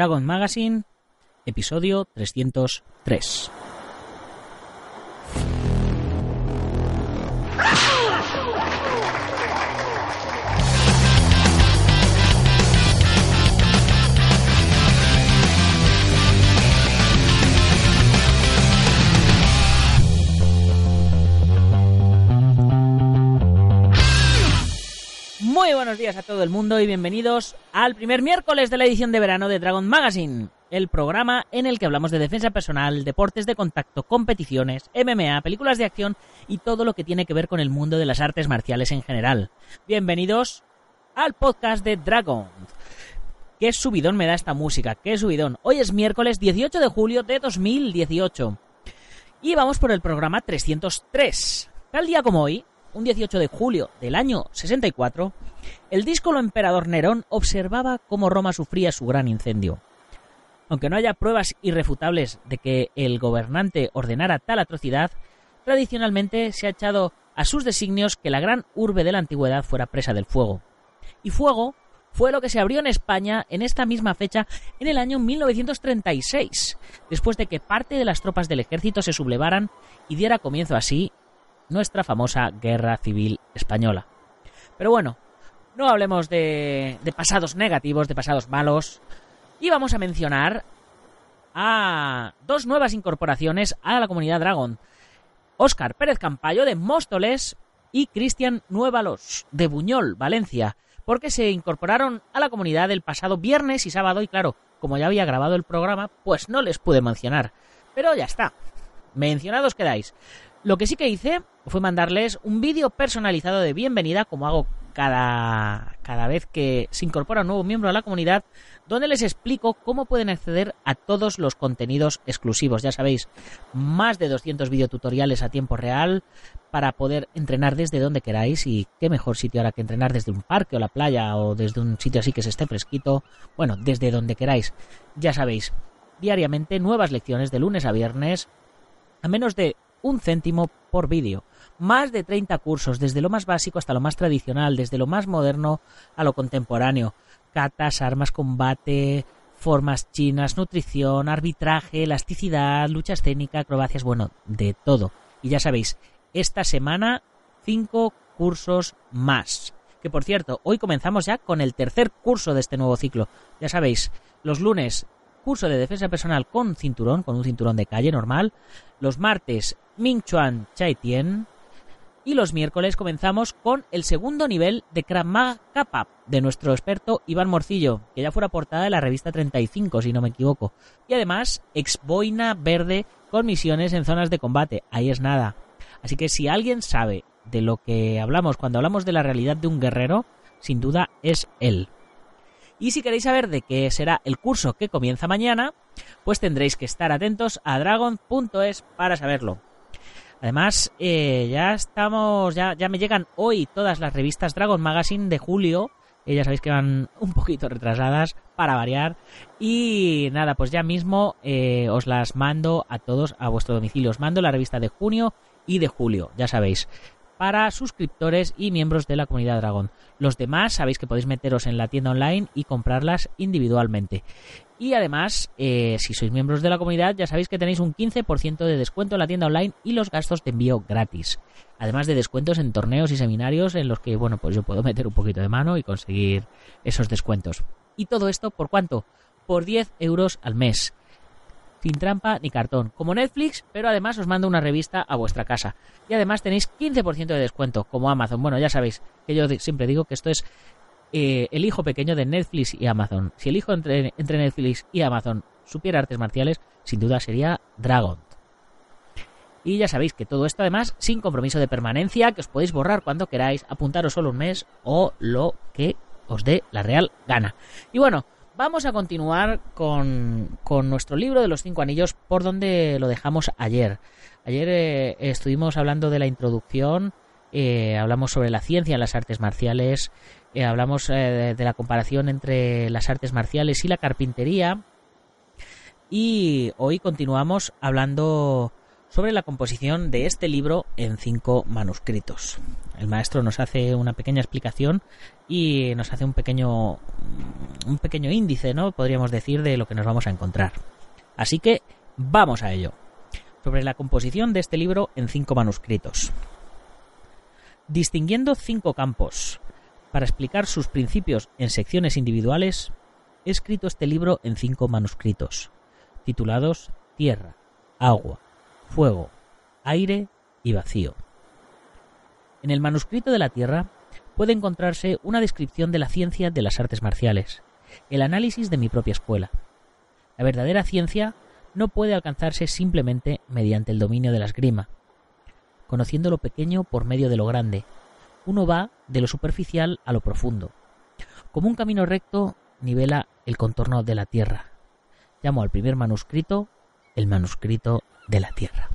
Dragon Magazine, episodio 303. Buenos días a todo el mundo y bienvenidos al primer miércoles de la edición de verano de Dragon Magazine, el programa en el que hablamos de defensa personal, deportes de contacto, competiciones, MMA, películas de acción y todo lo que tiene que ver con el mundo de las artes marciales en general. Bienvenidos al podcast de Dragon. Qué subidón me da esta música, qué subidón. Hoy es miércoles 18 de julio de 2018. Y vamos por el programa 303. Tal día como hoy, un 18 de julio del año 64, el díscolo emperador Nerón observaba cómo Roma sufría su gran incendio. Aunque no haya pruebas irrefutables de que el gobernante ordenara tal atrocidad, tradicionalmente se ha echado a sus designios que la gran urbe de la antigüedad fuera presa del fuego. Y fuego fue lo que se abrió en España en esta misma fecha en el año 1936, después de que parte de las tropas del ejército se sublevaran y diera comienzo así nuestra famosa Guerra Civil Española. Pero bueno, no hablemos de, de, pasados negativos, de pasados malos, y vamos a mencionar a dos nuevas incorporaciones a la comunidad Dragon. Óscar Pérez Campayo de Móstoles y Cristian Nuevalos de Buñol, Valencia, porque se incorporaron a la comunidad el pasado viernes y sábado y claro, como ya había grabado el programa, pues no les pude mencionar. Pero ya está. Mencionados quedáis. Lo que sí que hice fue mandarles un vídeo personalizado de bienvenida, como hago cada, cada vez que se incorpora un nuevo miembro a la comunidad, donde les explico cómo pueden acceder a todos los contenidos exclusivos. Ya sabéis, más de 200 videotutoriales a tiempo real para poder entrenar desde donde queráis y qué mejor sitio ahora que entrenar desde un parque o la playa o desde un sitio así que se esté fresquito. Bueno, desde donde queráis. Ya sabéis, diariamente nuevas lecciones de lunes a viernes a menos de un céntimo por vídeo. Más de 30 cursos, desde lo más básico hasta lo más tradicional, desde lo más moderno a lo contemporáneo. Catas, armas, combate, formas chinas, nutrición, arbitraje, elasticidad, lucha escénica, acrobacias, bueno, de todo. Y ya sabéis, esta semana cinco cursos más. Que por cierto, hoy comenzamos ya con el tercer curso de este nuevo ciclo. Ya sabéis, los lunes curso de defensa personal con cinturón, con un cinturón de calle normal. Los martes, Ming Chuan Chai Tien. Y los miércoles comenzamos con el segundo nivel de Krav Maga Kappa de nuestro experto Iván Morcillo, que ya fuera portada de la revista 35, si no me equivoco. Y además, exboina verde con misiones en zonas de combate. Ahí es nada. Así que si alguien sabe de lo que hablamos cuando hablamos de la realidad de un guerrero, sin duda es él. Y si queréis saber de qué será el curso que comienza mañana, pues tendréis que estar atentos a dragon.es para saberlo. Además, eh, ya estamos, ya, ya me llegan hoy todas las revistas Dragon Magazine de julio. Ya sabéis que van un poquito retrasadas para variar. Y nada, pues ya mismo eh, os las mando a todos a vuestro domicilio. Os mando la revista de junio y de julio, ya sabéis para suscriptores y miembros de la comunidad Dragon. Los demás sabéis que podéis meteros en la tienda online y comprarlas individualmente. Y además, eh, si sois miembros de la comunidad, ya sabéis que tenéis un 15% de descuento en la tienda online y los gastos de envío gratis. Además de descuentos en torneos y seminarios en los que, bueno, pues yo puedo meter un poquito de mano y conseguir esos descuentos. ¿Y todo esto por cuánto? Por 10 euros al mes sin trampa ni cartón, como Netflix, pero además os mando una revista a vuestra casa. Y además tenéis 15% de descuento, como Amazon. Bueno, ya sabéis que yo siempre digo que esto es eh, el hijo pequeño de Netflix y Amazon. Si el hijo entre, entre Netflix y Amazon supiera artes marciales, sin duda sería Dragon. Y ya sabéis que todo esto además sin compromiso de permanencia, que os podéis borrar cuando queráis, apuntaros solo un mes o lo que os dé la real gana. Y bueno, vamos a continuar con, con nuestro libro de los cinco anillos por donde lo dejamos ayer. Ayer eh, estuvimos hablando de la introducción, eh, hablamos sobre la ciencia en las artes marciales, eh, hablamos de la comparación entre las artes marciales y la carpintería. Y hoy continuamos hablando sobre la composición de este libro en cinco manuscritos. El maestro nos hace una pequeña explicación y nos hace un pequeño un pequeño índice, ¿no? Podríamos decir de lo que nos vamos a encontrar. Así que vamos a ello. Sobre la composición de este libro en cinco manuscritos. Distinguiendo cinco campos para explicar sus principios en secciones individuales, he escrito este libro en cinco manuscritos, titulados Tierra, Agua, fuego, aire y vacío. En el manuscrito de la Tierra puede encontrarse una descripción de la ciencia de las artes marciales, el análisis de mi propia escuela. La verdadera ciencia no puede alcanzarse simplemente mediante el dominio de la esgrima. Conociendo lo pequeño por medio de lo grande, uno va de lo superficial a lo profundo. Como un camino recto nivela el contorno de la Tierra. Llamo al primer manuscrito el manuscrito de la tierra.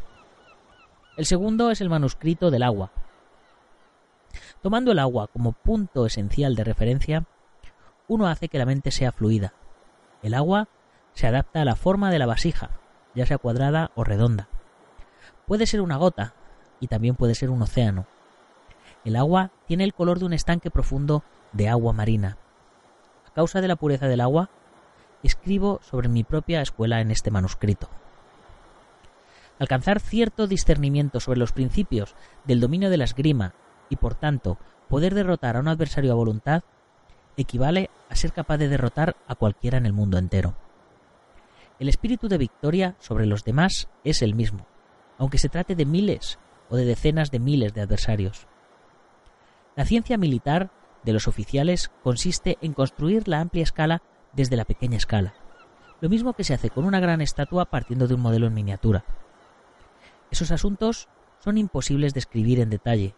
El segundo es el manuscrito del agua. Tomando el agua como punto esencial de referencia, uno hace que la mente sea fluida. El agua se adapta a la forma de la vasija, ya sea cuadrada o redonda. Puede ser una gota y también puede ser un océano. El agua tiene el color de un estanque profundo de agua marina. A causa de la pureza del agua, escribo sobre mi propia escuela en este manuscrito. Alcanzar cierto discernimiento sobre los principios del dominio de la esgrima y por tanto poder derrotar a un adversario a voluntad equivale a ser capaz de derrotar a cualquiera en el mundo entero. El espíritu de victoria sobre los demás es el mismo, aunque se trate de miles o de decenas de miles de adversarios. La ciencia militar de los oficiales consiste en construir la amplia escala desde la pequeña escala, lo mismo que se hace con una gran estatua partiendo de un modelo en miniatura. Esos asuntos son imposibles de escribir en detalle.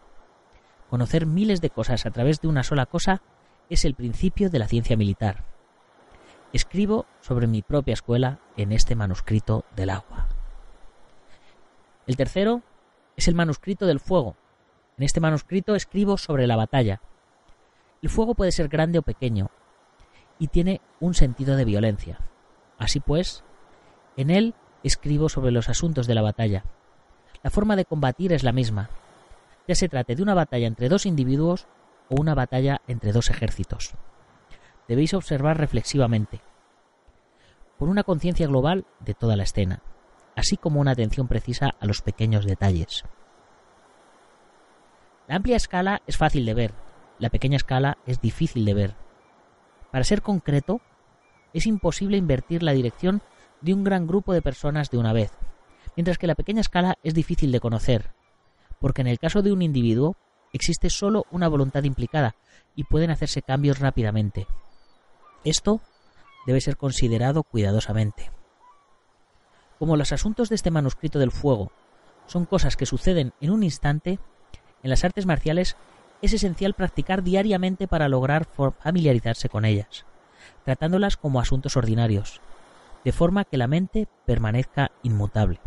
Conocer miles de cosas a través de una sola cosa es el principio de la ciencia militar. Escribo sobre mi propia escuela en este manuscrito del agua. El tercero es el manuscrito del fuego. En este manuscrito escribo sobre la batalla. El fuego puede ser grande o pequeño y tiene un sentido de violencia. Así pues, en él escribo sobre los asuntos de la batalla. La forma de combatir es la misma, ya se trate de una batalla entre dos individuos o una batalla entre dos ejércitos. Debéis observar reflexivamente, por una conciencia global de toda la escena, así como una atención precisa a los pequeños detalles. La amplia escala es fácil de ver, la pequeña escala es difícil de ver. Para ser concreto, es imposible invertir la dirección de un gran grupo de personas de una vez, mientras que la pequeña escala es difícil de conocer, porque en el caso de un individuo existe solo una voluntad implicada y pueden hacerse cambios rápidamente. Esto debe ser considerado cuidadosamente. Como los asuntos de este manuscrito del fuego son cosas que suceden en un instante, en las artes marciales es esencial practicar diariamente para lograr familiarizarse con ellas, tratándolas como asuntos ordinarios, de forma que la mente permanezca inmutable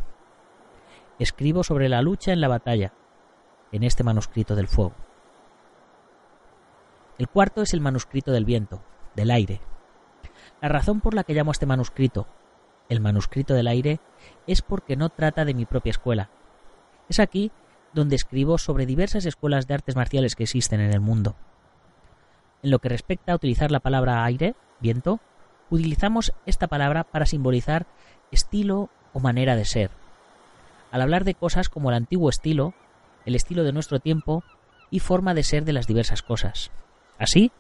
escribo sobre la lucha en la batalla, en este manuscrito del fuego. El cuarto es el manuscrito del viento, del aire. La razón por la que llamo a este manuscrito el manuscrito del aire es porque no trata de mi propia escuela. Es aquí donde escribo sobre diversas escuelas de artes marciales que existen en el mundo. En lo que respecta a utilizar la palabra aire, viento, utilizamos esta palabra para simbolizar estilo o manera de ser, al hablar de cosas como el antiguo estilo, el estilo de nuestro tiempo y forma de ser de las diversas cosas. Así,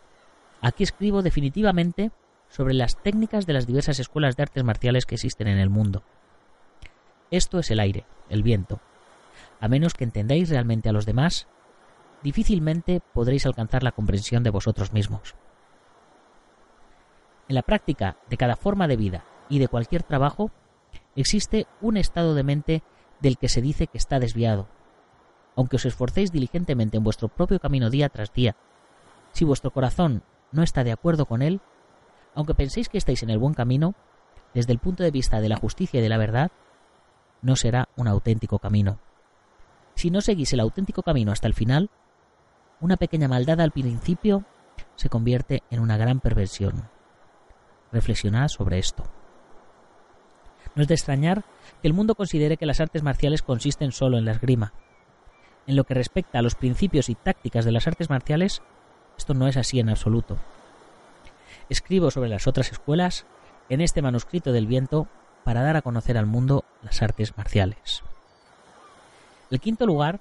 aquí escribo definitivamente sobre las técnicas de las diversas escuelas de artes marciales que existen en el mundo. Esto es el aire, el viento. A menos que entendáis realmente a los demás, difícilmente podréis alcanzar la comprensión de vosotros mismos. En la práctica de cada forma de vida y de cualquier trabajo, existe un estado de mente del que se dice que está desviado. Aunque os esforcéis diligentemente en vuestro propio camino día tras día, si vuestro corazón no está de acuerdo con él, aunque penséis que estáis en el buen camino, desde el punto de vista de la justicia y de la verdad, no será un auténtico camino. Si no seguís el auténtico camino hasta el final, una pequeña maldad al principio se convierte en una gran perversión. Reflexionad sobre esto. No es de extrañar que el mundo considere que las artes marciales consisten solo en la esgrima. En lo que respecta a los principios y tácticas de las artes marciales, esto no es así en absoluto. Escribo sobre las otras escuelas en este manuscrito del viento para dar a conocer al mundo las artes marciales. El quinto lugar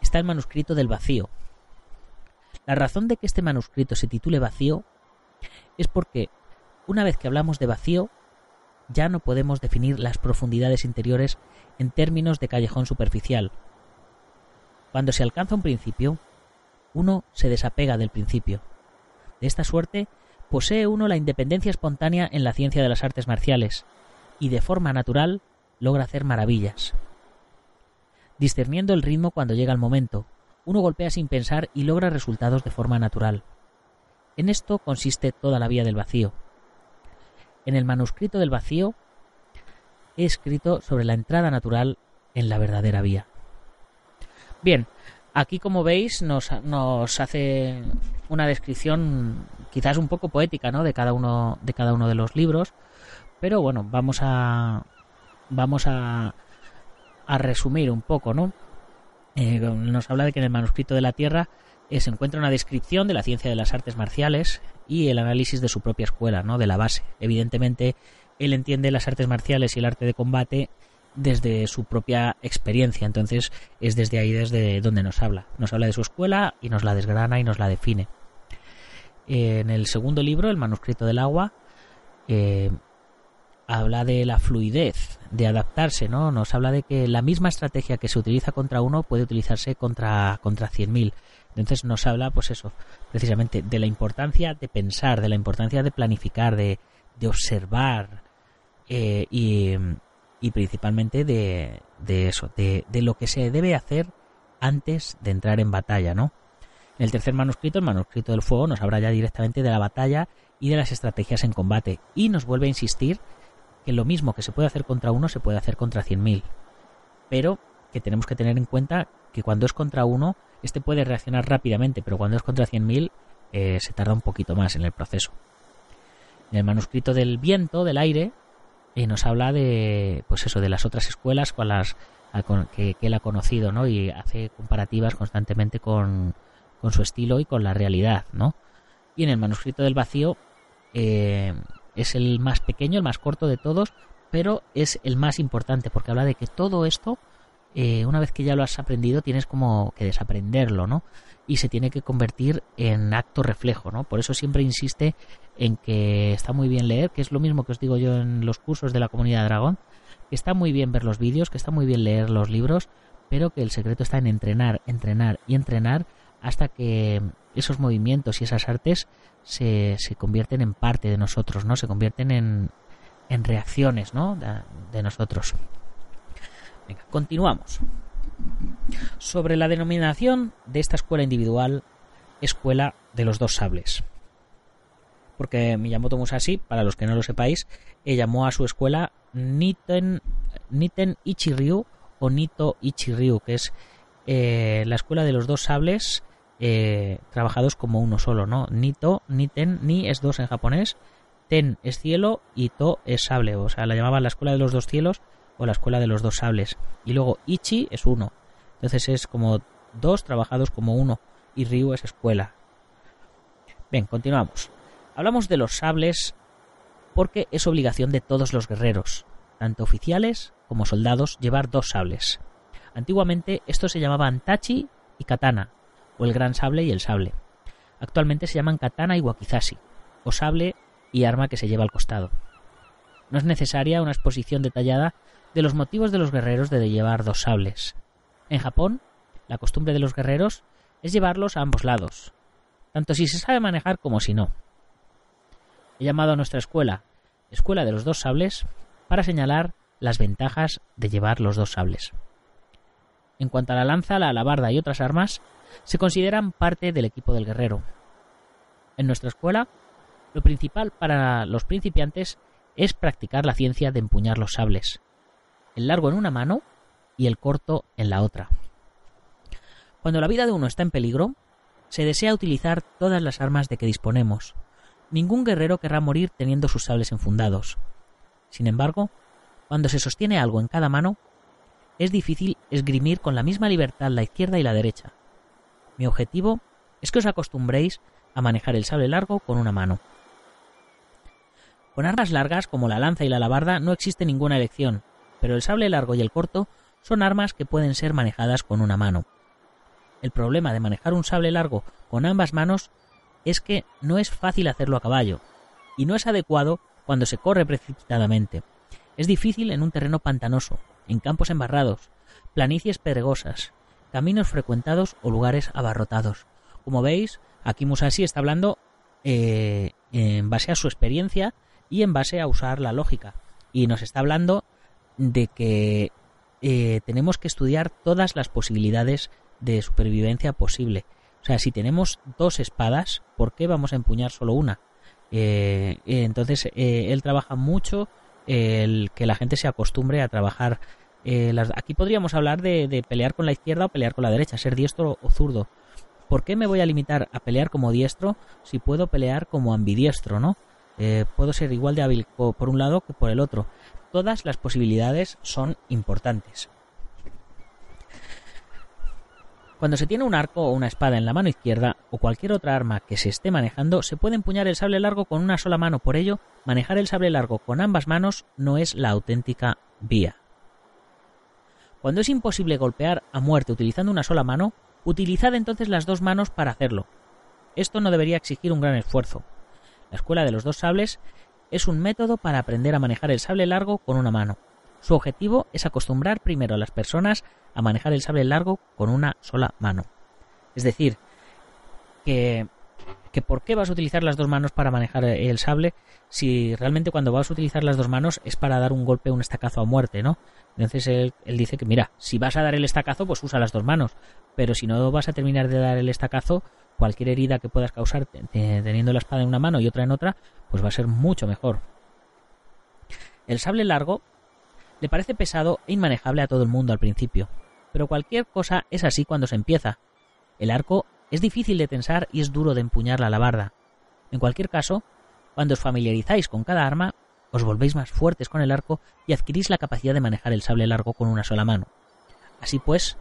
está el manuscrito del vacío. La razón de que este manuscrito se titule vacío es porque una vez que hablamos de vacío, ya no podemos definir las profundidades interiores en términos de callejón superficial. Cuando se alcanza un principio, uno se desapega del principio. De esta suerte, posee uno la independencia espontánea en la ciencia de las artes marciales, y de forma natural logra hacer maravillas. Discerniendo el ritmo cuando llega el momento, uno golpea sin pensar y logra resultados de forma natural. En esto consiste toda la vía del vacío. En el manuscrito del vacío he escrito sobre la entrada natural en la verdadera vía. Bien, aquí como veis nos, hace una descripción quizás un poco poética ¿no? de, cada uno, de cada uno de los libros, pero bueno, vamos a vamos a, a resumir un poco, ¿no? Eh, nos habla de que en el manuscrito de la Tierra eh, se encuentra una descripción de la ciencia de las artes marciales y el análisis de su propia escuela, ¿no? De la base. Evidentemente, él entiende las artes marciales y el arte de combate desde su propia experiencia, entonces es desde ahí desde donde nos habla. Nos habla de su escuela y nos la desgrana y nos la define. En el segundo libro, El manuscrito del agua, eh, habla de la fluidez, de adaptarse, ¿no? Nos habla de que la misma estrategia que se utiliza contra uno puede utilizarse contra, contra 100.000. Entonces nos habla, pues eso, precisamente de la importancia de pensar, de la importancia de planificar, de, de observar eh, y, y, principalmente de, de eso, de, de, lo que se debe hacer antes de entrar en batalla, ¿no? En el tercer manuscrito, el manuscrito del fuego, nos habla ya directamente de la batalla y de las estrategias en combate y nos vuelve a insistir que lo mismo que se puede hacer contra uno se puede hacer contra 100.000. Pero que tenemos que tener en cuenta que cuando es contra uno, este puede reaccionar rápidamente, pero cuando es contra 100.000 eh, se tarda un poquito más en el proceso. En el manuscrito del viento, del aire, eh, nos habla de, pues eso, de las otras escuelas con las que, él ha conocido, ¿no? Y hace comparativas constantemente con, con su estilo y con la realidad, ¿no? Y en el manuscrito del vacío eh, es el más pequeño, el más corto de todos, pero es el más importante porque habla de que todo esto, eh, una vez que ya lo has aprendido, tienes como que desaprenderlo, ¿no? Y se tiene que convertir en acto reflejo, ¿no? Por eso siempre insiste en que está muy bien leer, que es lo mismo que os digo yo en los cursos de la comunidad Dragón, que está muy bien ver los vídeos, que está muy bien leer los libros, pero que el secreto está en entrenar, entrenar y entrenar hasta que esos movimientos y esas artes se, convierten en parte de nosotros, ¿no? Se convierten en, en reacciones, ¿no? De, nosotros. Venga, continuamos. Sobre la denominación de esta escuela individual, escuela de los dos sables. Porque Miyamoto Musashi, para los que no lo sepáis, llamó a su escuela Niten, Niten Ichiryu o Nito Ichiryu, que es eh, la escuela de los dos sables eh, trabajados como uno solo, ¿no? Ni to, ni ten, ni es dos en japonés, ten es cielo y to es sable, o sea, la llamaban la escuela de los dos cielos o la escuela de los dos sables. Y luego ichi es uno, entonces es como dos trabajados como uno y ryu es escuela. Bien, continuamos. Hablamos de los sables porque es obligación de todos los guerreros, tanto oficiales como soldados, llevar dos sables. Antiguamente estos se llamaban tachi y katana, o el gran sable y el sable. Actualmente se llaman katana y wakizashi, o sable y arma que se lleva al costado. No es necesaria una exposición detallada de los motivos de los guerreros de llevar dos sables. En Japón, la costumbre de los guerreros es llevarlos a ambos lados, tanto si se sabe manejar como si no. He llamado a nuestra escuela Escuela de los dos sables para señalar las ventajas de llevar los dos sables. En cuanto a la lanza, la alabarda y otras armas, se consideran parte del equipo del guerrero. En nuestra escuela, lo principal para los principiantes es practicar la ciencia de empuñar los sables, el largo en una mano y el corto en la otra. Cuando la vida de uno está en peligro, se desea utilizar todas las armas de que disponemos. Ningún guerrero querrá morir teniendo sus sables enfundados. Sin embargo, cuando se sostiene algo en cada mano, es difícil esgrimir con la misma libertad la izquierda y la derecha. Mi objetivo es que os acostumbréis a manejar el sable largo con una mano. Con armas largas como la lanza y la alabarda no existe ninguna elección, pero el sable largo y el corto son armas que pueden ser manejadas con una mano. El problema de manejar un sable largo con ambas manos es que no es fácil hacerlo a caballo, y no es adecuado cuando se corre precipitadamente. Es difícil en un terreno pantanoso, en campos embarrados, planicies pedregosas, caminos frecuentados o lugares abarrotados. Como veis, aquí Musashi está hablando eh, en base a su experiencia y en base a usar la lógica. Y nos está hablando de que eh, tenemos que estudiar todas las posibilidades de supervivencia posible. O sea, si tenemos dos espadas, ¿por qué vamos a empuñar solo una? Eh, entonces, él trabaja mucho el que la gente se acostumbre a trabajar. Eh, aquí podríamos hablar de, pelear con la izquierda o pelear con la derecha, ser diestro o zurdo. ¿Por qué me voy a limitar a pelear como diestro si puedo pelear como ambidiestro, no? Eh, puedo ser igual de hábil por un lado que por el otro. Todas las posibilidades son importantes. Cuando se tiene un arco o una espada en la mano izquierda o cualquier otra arma que se esté manejando, se puede empuñar el sable largo con una sola mano. Por ello, manejar el sable largo con ambas manos no es la auténtica vía. Cuando es imposible golpear a muerte utilizando una sola mano, utilizad entonces las dos manos para hacerlo. Esto no debería exigir un gran esfuerzo. La escuela de los dos sables es un método para aprender a manejar el sable largo con una mano. Su objetivo es acostumbrar primero a las personas a manejar el sable largo con una sola mano. Es decir, que, que por qué vas a utilizar las dos manos para manejar el sable si realmente cuando vas a utilizar las dos manos es para dar un golpe, un estacazo a muerte, ¿no? Entonces él, él, dice que mira, si vas a dar el estacazo, pues usa las dos manos, pero si no vas a terminar de dar el estacazo, cualquier herida que puedas causar teniendo la espada en una mano y otra en otra, pues va a ser mucho mejor. El sable largo le parece pesado e inmanejable a todo el mundo al principio, pero cualquier cosa es así cuando se empieza. El arco es difícil de tensar y es duro de empuñar la alabarda. En cualquier caso, cuando os familiarizáis con cada arma, os volvéis más fuertes con el arco y adquirís la capacidad de manejar el sable largo con una sola mano. Así pues,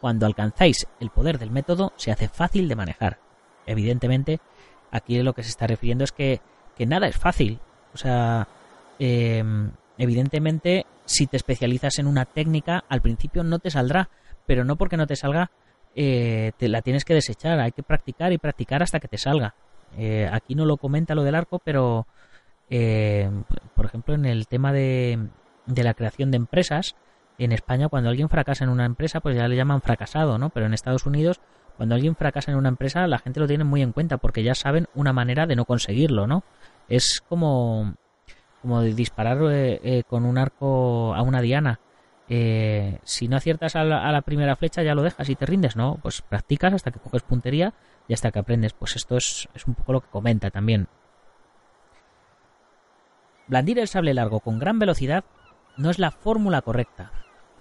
cuando alcanzáis el poder del método, se hace fácil de manejar. Evidentemente, aquí lo que se está refiriendo es que, que nada es fácil. O sea, eh, evidentemente si te especializas en una técnica, al principio no te saldrá, pero no porque no te salga, eh, te la tienes que desechar, hay que practicar y practicar hasta que te salga. Eh, aquí no lo comenta lo del arco, pero eh, por ejemplo en el tema de, de la creación de empresas, en España cuando alguien fracasa en una empresa, pues ya le llaman fracasado, ¿no? Pero en Estados Unidos, cuando alguien fracasa en una empresa, la gente lo tiene muy en cuenta porque ya saben una manera de no conseguirlo, ¿no? Es como como disparar eh, eh, con un arco a una diana. Eh, si no aciertas a la, primera flecha ya lo dejas y te rindes, ¿no? Pues practicas hasta que coges puntería y hasta que aprendes. Pues esto es, es un poco lo que comenta también. Blandir el sable largo con gran velocidad no es la fórmula correcta,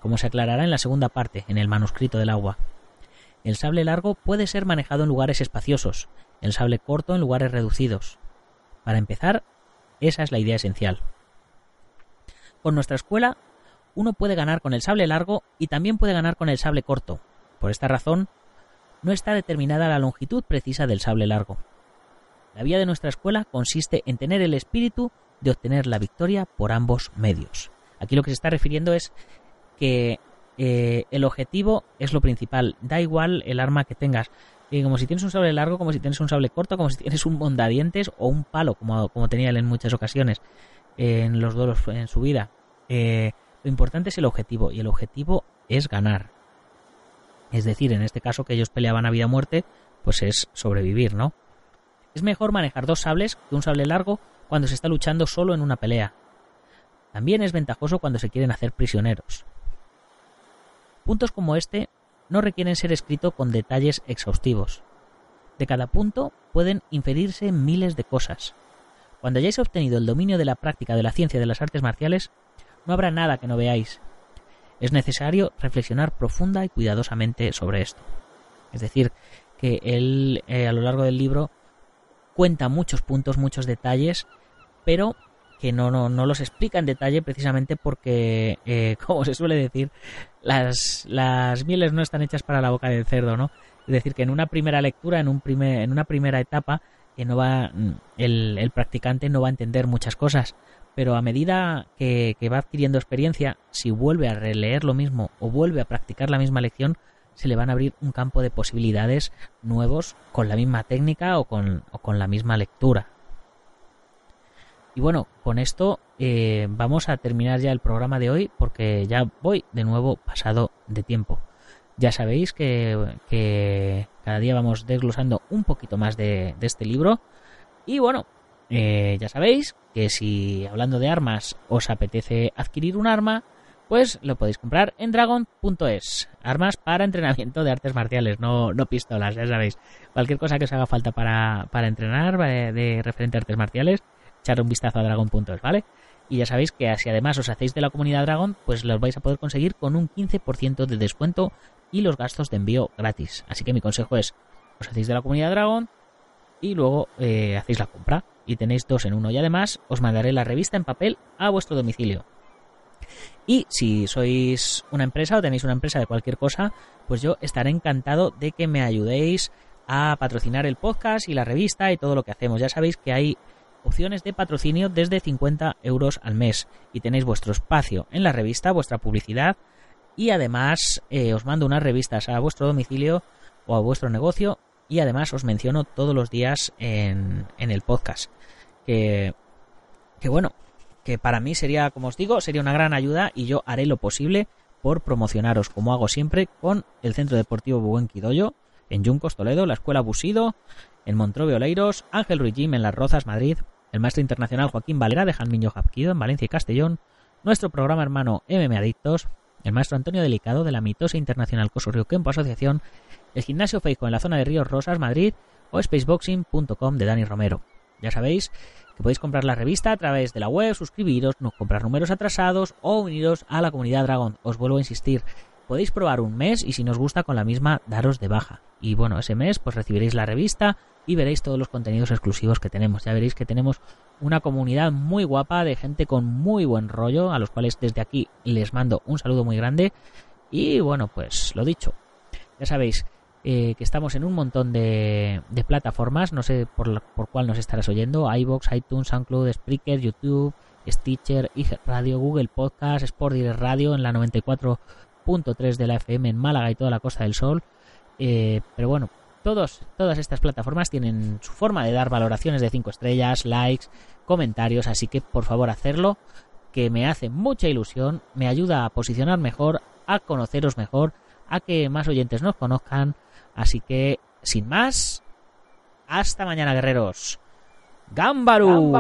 como se aclarará en la segunda parte, en el manuscrito del agua. El sable largo puede ser manejado en lugares espaciosos, el sable corto en lugares reducidos. Para empezar, esa es la idea esencial. Con nuestra escuela, uno puede ganar con el sable largo y también puede ganar con el sable corto. Por esta razón, no está determinada la longitud precisa del sable largo. La vía de nuestra escuela consiste en tener el espíritu de obtener la victoria por ambos medios. Aquí lo que se está refiriendo es que eh, el objetivo es lo principal. Da igual el arma que tengas como si tienes un sable largo, como si tienes un sable corto, como si tienes un mondadientes o un palo, como, como tenía él en muchas ocasiones en los duelos en su vida. Lo importante es el objetivo, y el objetivo es ganar. Es decir, en este caso que ellos peleaban a vida o muerte, pues es sobrevivir, ¿no? Es mejor manejar dos sables que un sable largo cuando se está luchando solo en una pelea. también es ventajoso cuando se quieren hacer prisioneros. Puntos como este no requieren ser escritos con detalles exhaustivos. De cada punto pueden inferirse miles de cosas. Cuando hayáis obtenido el dominio de la práctica de la ciencia de las artes marciales, no habrá nada que no veáis. Es necesario reflexionar profunda y cuidadosamente sobre esto. Es decir, que él eh, a lo largo del libro cuenta muchos puntos, muchos detalles, pero que no, no, no los explica en detalle precisamente porque, eh, como se suele decir, las, las mieles no están hechas para la boca del cerdo, ¿no? Es decir, que en una primera lectura, en, un primer, en una primera etapa, que no va, el, el, practicante no va a entender muchas cosas, pero a medida que, va adquiriendo experiencia, si vuelve a releer lo mismo o vuelve a practicar la misma lección, se le van a abrir un campo de posibilidades nuevos con la misma técnica o con, la misma lectura. Y bueno, con esto eh, vamos a terminar ya el programa de hoy porque ya voy de nuevo pasado de tiempo. Ya sabéis que, cada día vamos desglosando un poquito más de este libro. Y bueno, eh, ya sabéis que si hablando de armas os apetece adquirir un arma, pues lo podéis comprar en dragon.es. Armas para entrenamiento de artes marciales, no, no pistolas, ya sabéis. Cualquier cosa que os haga falta para, para entrenar de, de referente a artes marciales, echar un vistazo a dragon.es, ¿vale? Y ya sabéis que si además os hacéis de la comunidad Dragon, pues los vais a poder conseguir con un 15% de descuento y los gastos de envío gratis. Así que mi consejo es, os hacéis de la comunidad Dragon y luego eh, hacéis la compra y tenéis dos en uno. Y además os mandaré la revista en papel a vuestro domicilio. Y si sois una empresa o tenéis una empresa de cualquier cosa, pues yo estaré encantado de que me ayudéis a patrocinar el podcast y la revista y todo lo que hacemos. Ya sabéis que hay opciones de patrocinio desde 50 euros al mes y tenéis vuestro espacio en la revista, vuestra publicidad y además eh, os mando unas revistas a vuestro domicilio o a vuestro negocio y además os menciono todos los días en, en el podcast. Que, bueno, que para mí sería, como os digo, sería una gran ayuda y yo haré lo posible por promocionaros, como hago siempre, con el Centro Deportivo Buenquidoyo, en Yuncos, Toledo, la Escuela Busido, en Montrove Oleiros, Ángel Ruiz Jim en Las Rozas, Madrid, el maestro internacional Joaquín Valera de Jalmiño Japquido en Valencia y Castellón, nuestro programa hermano MM Adictos, el maestro Antonio Delicado de la mitosa internacional Cosurrio Kempo Asociación, el gimnasio Feico en la zona de Ríos Rosas, Madrid, o spaceboxing.com de Dani Romero. Ya sabéis que podéis comprar la revista a través de la web, suscribiros, no comprar números atrasados o uniros a la comunidad Dragon. Os vuelvo a insistir, podéis probar un mes y si nos gusta con la misma daros de baja. Y bueno, ese mes pues recibiréis la revista y veréis todos los contenidos exclusivos que tenemos. Ya veréis que tenemos una comunidad muy guapa de gente con muy buen rollo, a los cuales desde aquí les mando un saludo muy grande. Y bueno, pues lo dicho, ya sabéis eh, que estamos en un montón de, de plataformas, no sé por, por cuál nos estarás oyendo, iBox, iTunes, SoundCloud, Spreaker, YouTube, Stitcher, Radio, Google Podcast, Sport Direct Radio en la 94.3 de la FM en Málaga y toda la Costa del Sol. Eh, pero bueno, todos, todas estas plataformas tienen su forma de dar valoraciones de 5 estrellas, likes, comentarios, así que por favor hacerlo, que me hace mucha ilusión, me ayuda a posicionar mejor, a conoceros mejor, a que más oyentes nos conozcan, así que sin más, hasta mañana guerreros. ¡Gámbaru!